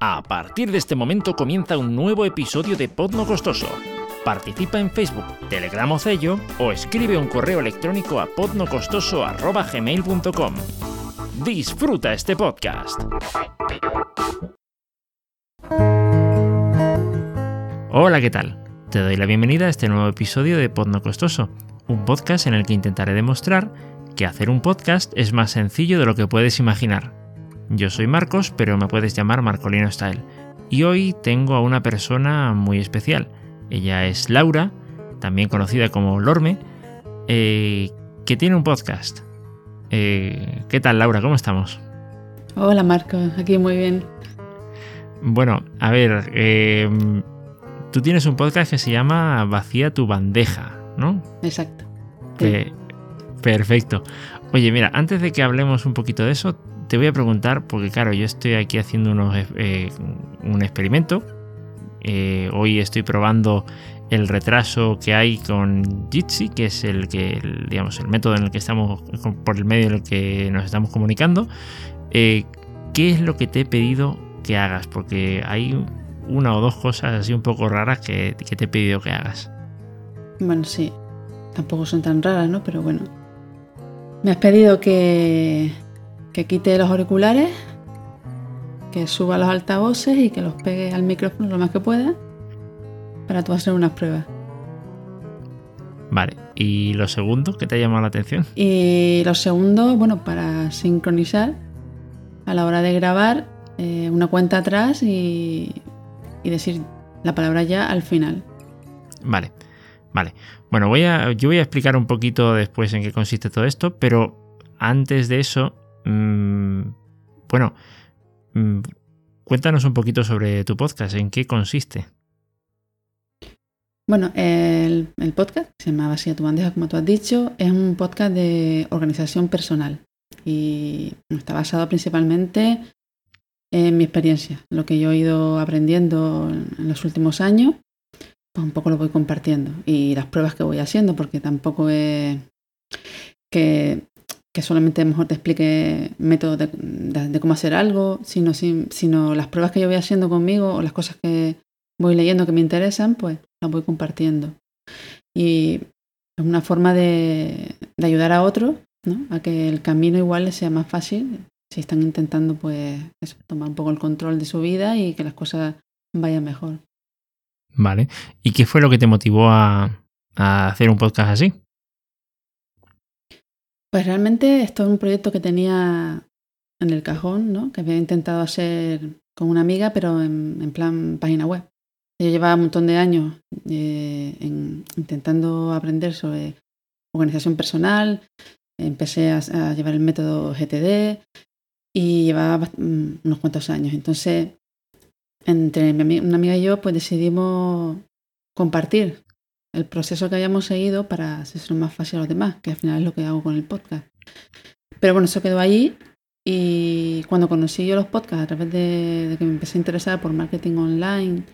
A partir de este momento comienza un nuevo episodio de Pod No Costoso. Participa en Facebook, Telegram o Cello o escribe un correo electrónico a podnocostoso.gmail.com. Disfruta este podcast. Hola, ¿qué tal? Te doy la bienvenida a este nuevo episodio de Pod No Costoso, un podcast en el que intentaré demostrar que hacer un podcast es más sencillo de lo que puedes imaginar. Yo soy Marcos, pero me puedes llamar Marcolino Style. Y hoy tengo a una persona muy especial. Ella es Laura, también conocida como Lorme, eh, que tiene un podcast. Eh, ¿Qué tal, Laura? ¿Cómo estamos? Hola, Marcos. Aquí muy bien. Bueno, a ver, eh, tú tienes un podcast que se llama Vacía tu bandeja, ¿no? Exacto. Perfecto. Oye, mira, antes de que hablemos un poquito de eso, te voy a preguntar, porque claro, yo estoy aquí haciendo unos, eh, un experimento. Eh, hoy estoy probando el retraso que hay con Jitsi, que es el que, digamos, el método en el que estamos, por el medio en el que nos estamos comunicando. Eh, ¿Qué es lo que te he pedido que hagas? Porque hay una o dos cosas así un poco raras que, que te he pedido que hagas. Bueno, sí. Tampoco son tan raras, ¿no? Pero bueno, me has pedido que, quite los auriculares, que suba los altavoces y que los pegue al micrófono lo más que pueda para tú hacer unas pruebas. Vale, ¿y lo segundo que te ha llamado la atención? Y lo segundo, bueno, para sincronizar a la hora de grabar eh, una cuenta atrás y, y decir la palabra ya al final. Vale. Vale. Bueno, voy a, yo voy a explicar un poquito después en qué consiste todo esto, pero antes de eso, mmm, bueno, mmm, cuéntanos un poquito sobre tu podcast, en qué consiste. Bueno, el, el podcast, se llama Vacía tu bandeja, como tú has dicho, es un podcast de organización personal y está basado principalmente en mi experiencia, lo que yo he ido aprendiendo en los últimos años pues un poco lo voy compartiendo y las pruebas que voy haciendo, porque tampoco es que, solamente mejor te explique métodos de, cómo hacer algo, sino, las pruebas que yo voy haciendo conmigo o las cosas que voy leyendo que me interesan, pues las voy compartiendo. Y es una forma de, ayudar a otros, ¿no? a que el camino igual les sea más fácil si están intentando pues tomar un poco el control de su vida y que las cosas vayan mejor. Vale. ¿Y qué fue lo que te motivó a, hacer un podcast así? Pues realmente esto es un proyecto que tenía en el cajón, ¿no? Que había intentado hacer con una amiga, pero en, plan página web. Yo llevaba un montón de años eh, intentando aprender sobre organización personal. Empecé a, llevar el método GTD y llevaba mm, unos cuantos años. Entonces entre una amiga y yo, pues decidimos compartir el proceso que habíamos seguido para hacerlo más fácil a los demás, que al final es lo que hago con el podcast. Pero bueno, eso quedó ahí y cuando conocí yo los podcasts a través de, que me empecé a interesar por marketing online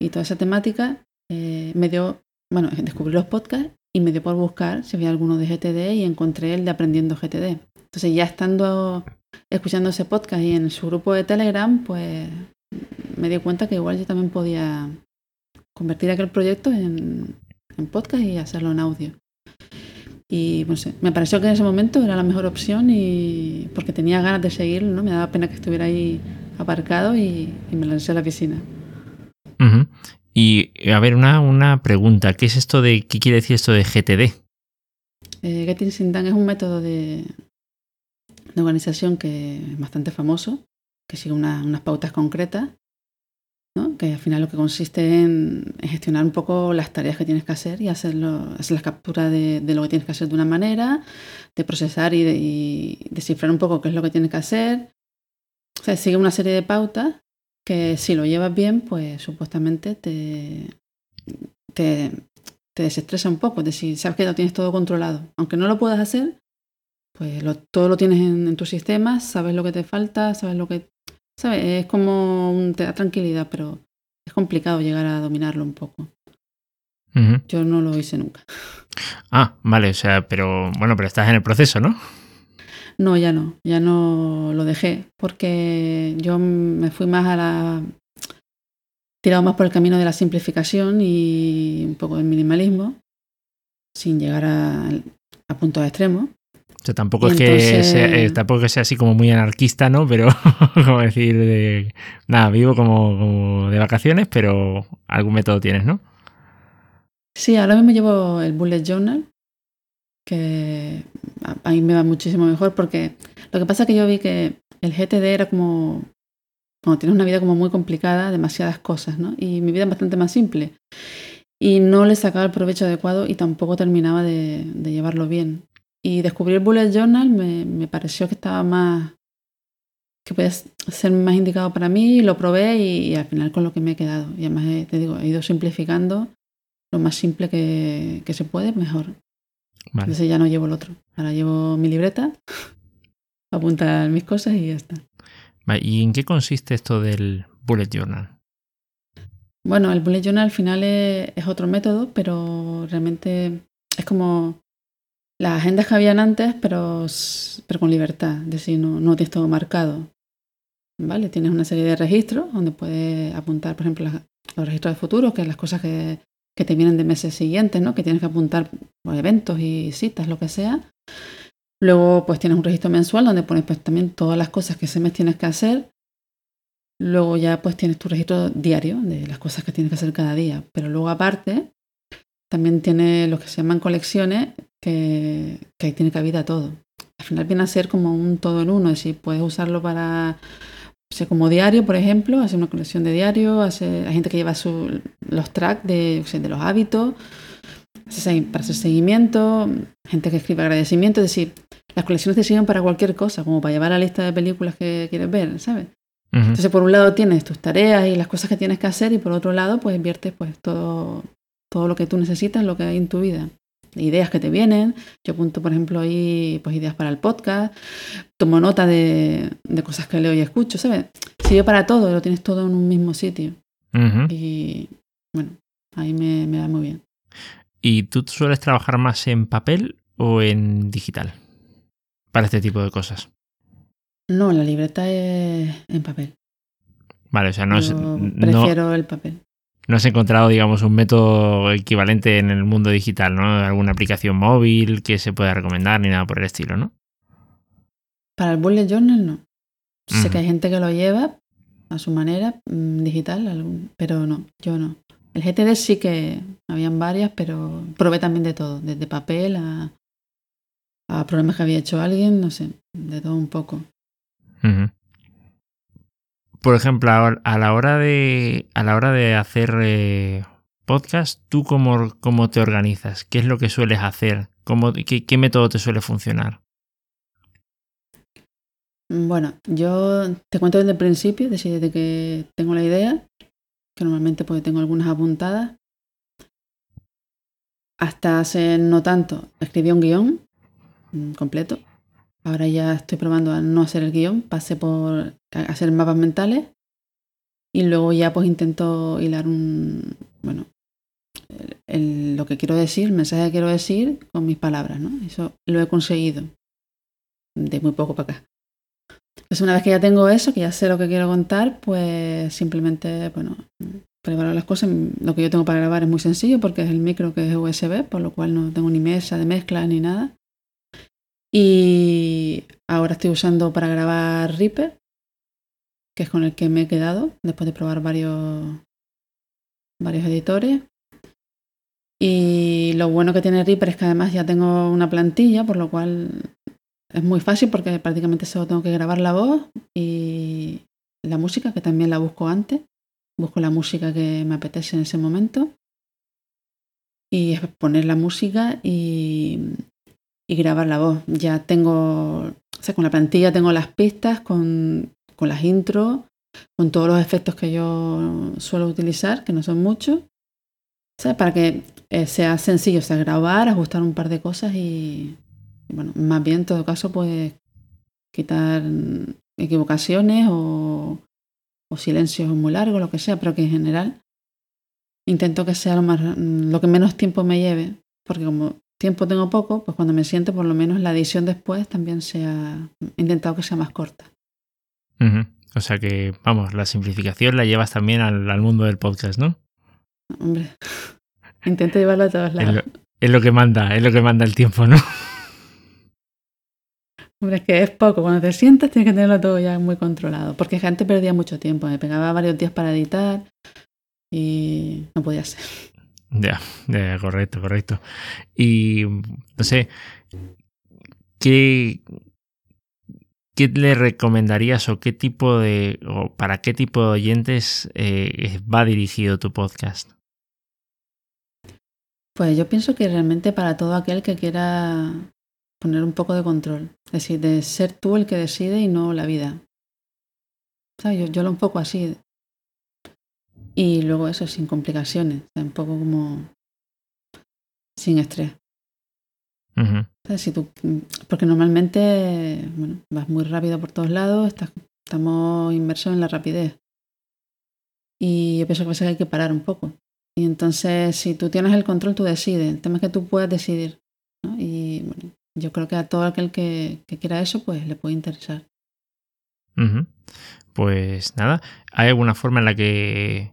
y toda esa temática, eh, me dio, bueno, descubrí los podcasts y me dio por buscar si había alguno de GTD y encontré el de Aprendiendo GTD. Entonces ya estando escuchando ese podcast y en su grupo de Telegram, pues me di cuenta que igual yo también podía convertir aquel proyecto en, podcast y hacerlo en audio. Y no sé, me pareció que en ese momento era la mejor opción y porque tenía ganas de seguirlo, ¿no? Me daba pena que estuviera ahí aparcado y, me lancé a la piscina. Y a ver, una, una pregunta, ¿qué es esto de, qué quiere decir esto de GTD? Eh, Getting Sindan es un método de, de organización que es bastante famoso que sigue unas pautas concretas, ¿no? que al final lo que consiste en, gestionar un poco las tareas que tienes que hacer y hacerlo, hacer la captura de, lo que tienes que hacer de una manera, de procesar y, de, descifrar un poco qué es lo que tienes que hacer. O sea, sigue una serie de pautas que si lo llevas bien, pues supuestamente te, desestresa un poco. Es decir, sabes que lo tienes todo controlado. Aunque no lo puedas hacer, pues todo lo tienes en, en tu sistema, sabes lo que te falta, sabes lo que ¿Sabes? Es como un, te da tranquilidad, pero es complicado llegar a dominarlo un poco. Yo no lo hice nunca. Ah, vale, o sea, pero bueno, pero estás en el proceso, ¿no? No, ya no, ya no lo dejé, porque yo me fui más a la... tirado más por el camino de la simplificación y un poco del minimalismo, sin llegar a, a puntos extremos. O sea, tampoco es que sea, eh, tampoco que sea así como muy anarquista, ¿no? Pero, como decir, de, nada, vivo como, como, de vacaciones, pero algún método tienes, ¿no? Sí, ahora mismo llevo el Bullet Journal, que a mí me va muchísimo mejor porque lo que pasa es que yo vi que el GTD era como cuando tienes una vida como muy complicada, demasiadas cosas, ¿no? Y mi vida es bastante más simple. Y no le sacaba el provecho adecuado y tampoco terminaba de, llevarlo bien. Y descubrir el Bullet Journal me, me, pareció que estaba más, que puede ser más indicado para mí, lo probé y, al final con lo que me he quedado. Y además, eh, te digo, he ido simplificando lo más simple que, que se puede, mejor. Entonces ya no llevo el otro. Ahora llevo mi libreta, apuntar mis cosas y ya está. ¿Y en qué consiste esto del bullet journal? Bueno, el bullet journal al final es, otro método, pero realmente es como las agendas que habían antes, pero, pero con libertad. Es decir, no, no tienes todo marcado. ¿Vale? Tienes una serie de registros donde puedes apuntar, por ejemplo, los registros de futuro, que es las cosas que que te vienen de meses siguientes, ¿no? Que tienes que apuntar por eventos y citas, lo que sea. Luego, pues tienes un registro mensual donde pones pues, también todas las cosas que ese mes tienes que hacer. Luego ya pues tienes tu registro diario de las cosas que tienes que hacer cada día. Pero luego aparte, también tiene lo que se llaman colecciones, que, que ahí tiene cabida todo. Al final viene a ser como un todo en uno, es decir, puedes usarlo para sea, como diario, por ejemplo, hacer una colección de diario, hace, hay gente que lleva su, los tracks de, de los hábitos para hacer seguimiento, gente que escribe agradecimiento, es decir, las colecciones te sirven para cualquier cosa, como para llevar la lista de películas que quieres ver, ¿sabes? Entonces, por un lado tienes tus tareas y las cosas que tienes que hacer y por otro lado, pues inviertes pues todo, todo lo que tú necesitas, lo que hay en tu vida ideas que te vienen. Yo apunto, por ejemplo, ahí pues, ideas para el podcast, tomo nota de, cosas que leo y escucho, ¿sabes? Sirve para todo, lo tienes todo en un mismo sitio. Y bueno, ahí me, me da muy bien. ¿Y tú sueles trabajar más en papel o en digital para este tipo de cosas? No, la libreta es en papel. Vale, o sea, no es. Prefiero el papel no has encontrado, digamos, un método equivalente en el mundo digital, ¿no? Alguna aplicación móvil que se pueda recomendar ni nada por el estilo, ¿no? Para el bullet journal no. Sé que hay gente que lo lleva a su manera, mm, digital, pero no, yo no. El GTD sí que habían varias, pero probé también de todo, desde papel a, a problemas que había hecho alguien, no sé, de todo un poco por ejemplo, a la hora de, a la hora de hacer eh, podcast, ¿tú cómo, cómo, te organizas? ¿Qué es lo que sueles hacer? ¿Cómo, qué, método te suele funcionar? Bueno, yo te cuento desde el principio, desde que tengo la idea, que normalmente pues tengo algunas apuntadas. Hasta hace no tanto escribí un guion mm, completo Ahora ya estoy probando a no hacer el guion, pasé por hacer mapas mentales y luego ya pues intento hilar un, bueno, lo que quiero decir, el mensaje que quiero decir con mis palabras, ¿no? Eso lo he conseguido de muy poco para acá. Entonces una vez que ya tengo eso, que ya sé lo que quiero contar, pues simplemente, bueno, preparar las cosas. Lo que yo tengo para grabar es muy sencillo porque es el micro que es USB, por lo cual no tengo ni mesa de mezcla ni nada. Y ahora estoy usando para grabar Reaper, que es con el que me he quedado después de probar varios, varios editores. Y lo bueno que tiene Reaper es que además ya tengo una plantilla, por lo cual es muy fácil porque prácticamente solo tengo que grabar la voz y la música, que también la busco antes. Busco la música que me apetece en ese momento. Y poner la música y, y grabar la voz. Ya tengo, o sea, con la plantilla tengo las pistas, con, con las intros, con todos los efectos que yo suelo utilizar, que no son muchos, sea, para que eh, sea sencillo, o sea, grabar, ajustar un par de cosas y, bueno, más bien en todo caso, pues quitar equivocaciones o, o silencios muy largos, lo que sea, pero que en general intento que sea lo, más, lo que menos tiempo me lleve, porque como tiempo tengo poco, pues cuando me siento, por lo menos la edición después también sea. He intentado que sea más corta. O sea que, vamos, la simplificación la llevas también al, mundo del podcast, ¿no? Hombre, intento llevarlo a todos lados. Es lo, que manda, es lo que manda el tiempo, ¿no? Hombre, es que es poco. Cuando te sientas tienes que tenerlo todo ya muy controlado. Porque gente perdía mucho tiempo. Me pegaba varios días para editar y no podía ser. Ya, correcto, correcto. Y no sé, ¿qué, ¿qué le recomendarías o qué tipo de, o para qué tipo de oyentes eh, va dirigido tu podcast? Pues yo pienso que realmente para todo aquel que quiera poner un poco de control, es decir, de ser tú el que decide y no la vida. Yo, yo lo un poco así. Y luego eso, sin complicaciones, un poco como sin estrés. Si tú, porque normalmente bueno, vas muy rápido por todos lados, estamos inmersos en la rapidez. Y yo pienso que a veces hay que parar un poco. Y entonces, si tú tienes el control, tú decides. El tema es que tú puedas decidir. Y bueno, yo creo que a todo aquel que, quiera eso, pues le puede interesar. Pues nada, ¿hay alguna forma en la que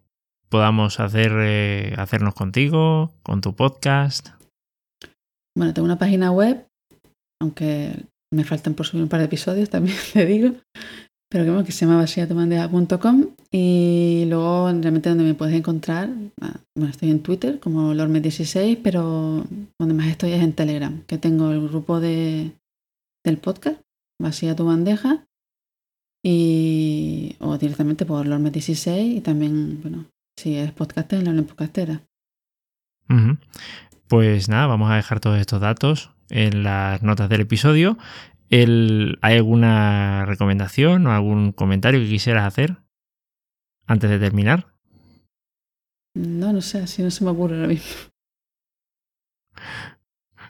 podamos hacer, eh, hacernos contigo, con tu podcast? Bueno, tengo una página web, aunque me faltan por subir un par de episodios, también te digo, pero que, se llama vasiatomandeja.com y luego realmente donde me puedes encontrar, ah, bueno, estoy en Twitter como Lorme16, pero donde más estoy es en Telegram, que tengo el grupo de, del podcast, Vacía tu bandeja, y, o directamente por Lorme16 y también, bueno, si es podcaster, en podcastera. Pues nada, vamos a dejar todos estos datos en las notas del episodio. ¿Hay alguna recomendación o algún comentario que quisieras hacer antes de terminar? No, no sé, así no se me ocurre ahora mismo.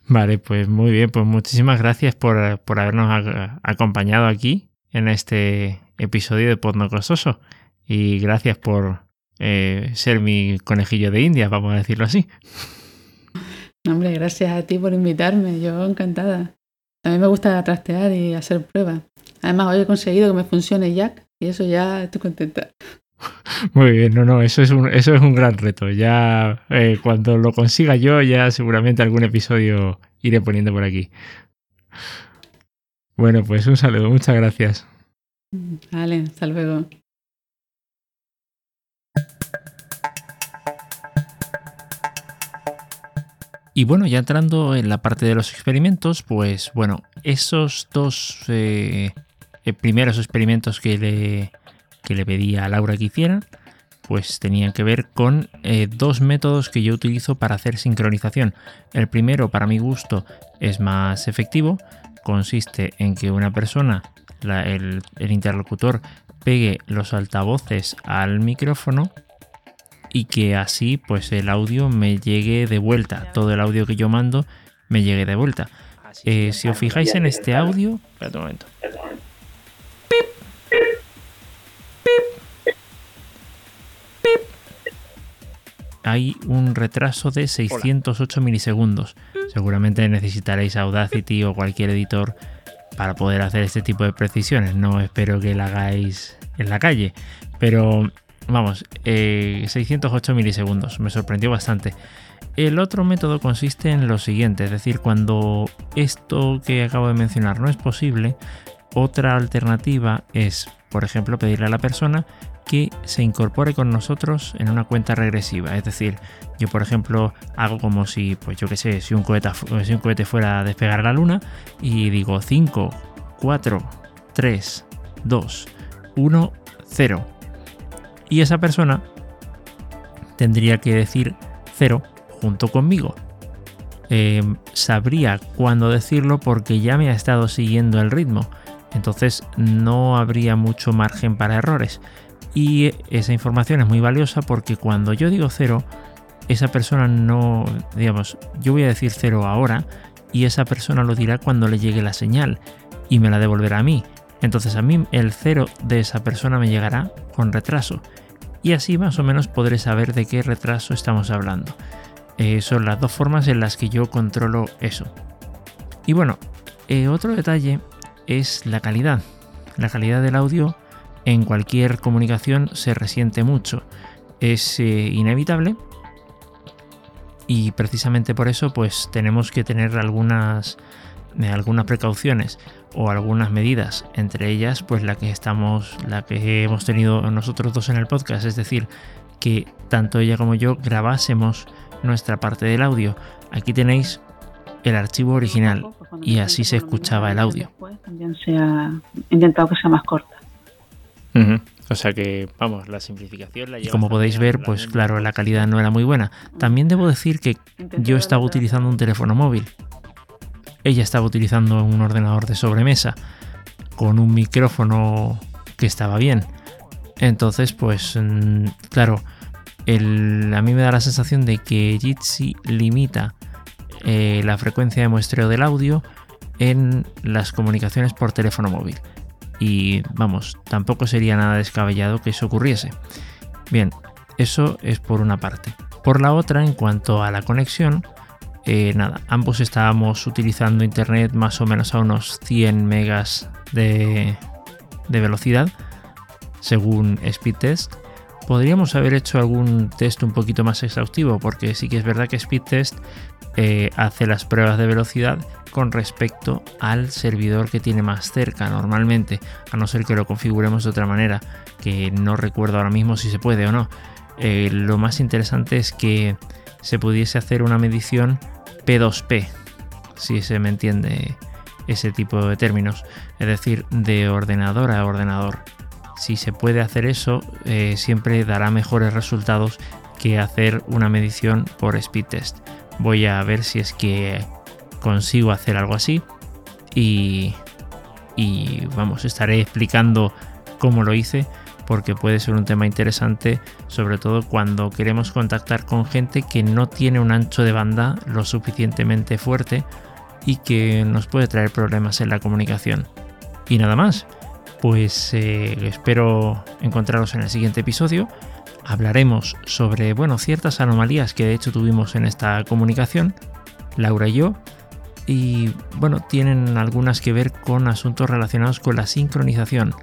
Vale, pues muy bien, pues muchísimas gracias por, habernos acompañado aquí en este episodio de Podno Costoso y gracias por eh, ser mi conejillo de India, vamos a decirlo así. Hombre, gracias a ti por invitarme, yo encantada. A mí me gusta trastear y hacer pruebas. Además, hoy he conseguido que me funcione Jack y eso ya estoy contenta. Muy bien, no, no, eso es un, eso es un gran reto. Ya eh, cuando lo consiga yo, ya seguramente algún episodio iré poniendo por aquí. Bueno, pues un saludo, muchas gracias. Vale, hasta luego. Y bueno, ya entrando en la parte de los experimentos, pues bueno, esos dos eh, eh, primeros experimentos que le, que le pedí a Laura que hiciera, pues tenían que ver con eh, dos métodos que yo utilizo para hacer sincronización. El primero, para mi gusto, es más efectivo. Consiste en que una persona, el interlocutor, pegue los altavoces al micrófono y que así pues el audio me llegue de vuelta, todo el audio que yo mando me llegue de vuelta. Eh, si os fijáis en este audio, un momento. Hay un retraso de 608 milisegundos. Seguramente necesitaréis Audacity o cualquier editor para poder hacer este tipo de precisiones. No espero que la hagáis en la calle, pero vamos, 608 eh, milisegundos, me sorprendió bastante. El otro método consiste en lo siguiente, es decir, cuando esto que acabo de mencionar no es posible, otra alternativa es, por ejemplo, pedirle a la persona que se incorpore con nosotros en una cuenta regresiva. Es decir, yo por ejemplo hago como si, pues yo qué sé, si un cohete, si un cohete fuera a despegar a la luna y digo 5, 4, 3, 2, 1, 0 y esa persona tendría que decir cero junto conmigo. Em, sabría cuándo decirlo porque ya me ha estado siguiendo el ritmo. Entonces no habría mucho margen para errores. Y esa información es muy valiosa porque cuando yo digo cero, esa persona no, digamos, yo voy a decir cero ahora y esa persona lo dirá cuando le llegue la señal y me la devolverá a mí. Entonces a mí el cero de esa persona me llegará con retraso y así más o menos podré saber de qué retraso estamos hablando. Eh, son las dos formas en las que yo controlo eso. Y bueno, eh, otro detalle es la calidad. La calidad del audio en cualquier comunicación se resiente mucho. Es eh, inevitable y precisamente por eso pues tenemos que tener algunas, algunas precauciones o algunas medidas, entre ellas pues la que estamos, la que hemos tenido nosotros dos en el podcast, es decir, que tanto ella como yo grabásemos nuestra parte del audio. Aquí tenéis el archivo original y así se escuchaba el audio. También se ha intentado que sea más corta. O sea que, vamos, la simplificación la Y como podéis ver, pues claro, la calidad no era muy buena. También debo decir que yo estaba utilizando un teléfono móvil. Ella estaba utilizando un ordenador de sobremesa con un micrófono que estaba bien. Entonces, pues, mm, claro, a mí me da la sensación de que Jitsi limita eh, la frecuencia de muestreo del audio en las comunicaciones por teléfono móvil. Y vamos, tampoco sería nada descabellado que eso ocurriese. Bien, eso es por una parte. Por la otra, en cuanto a la conexión, eh, nada, ambos estábamos utilizando internet más o menos a unos 100 megas de, velocidad, según Speedtest. Podríamos haber hecho algún test un poquito más exhaustivo, porque sí que es verdad que Speedtest eh, hace las pruebas de velocidad con respecto al servidor que tiene más cerca normalmente, a no ser que lo configuremos de otra manera, que no recuerdo ahora mismo si se puede o no. Eh, lo más interesante es que se pudiese hacer una medición P2P, si se me entiende ese tipo de términos, es decir, de ordenador a ordenador. Si se puede hacer eso, eh, siempre dará mejores resultados que hacer una medición por speed test. Voy a ver si es que consigo hacer algo así y, y vamos, estaré explicando cómo lo hice porque puede ser un tema interesante, sobre todo cuando queremos contactar con gente que no tiene un ancho de banda lo suficientemente fuerte y que nos puede traer problemas en la comunicación. Y nada más, pues eh, espero encontraros en el siguiente episodio. Hablaremos sobre, bueno, ciertas anomalías que de hecho tuvimos en esta comunicación, Laura y yo, y bueno, tienen algunas que ver con asuntos relacionados con la sincronización.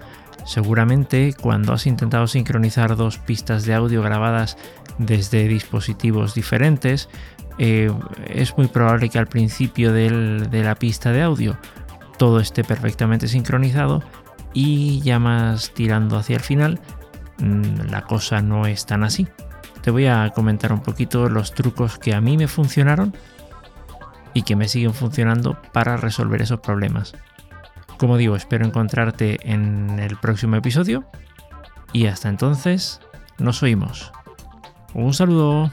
Seguramente cuando has intentado sincronizar dos pistas de audio grabadas desde dispositivos diferentes, eh, es muy probable que al principio de la pista de audio todo esté perfectamente sincronizado y ya más tirando hacia el final mm, la cosa no es tan así. Te voy a comentar un poquito los trucos que a mí me funcionaron y que me siguen funcionando para resolver esos problemas. Como digo, espero encontrarte en el próximo episodio y hasta entonces nos oímos. Un saludo.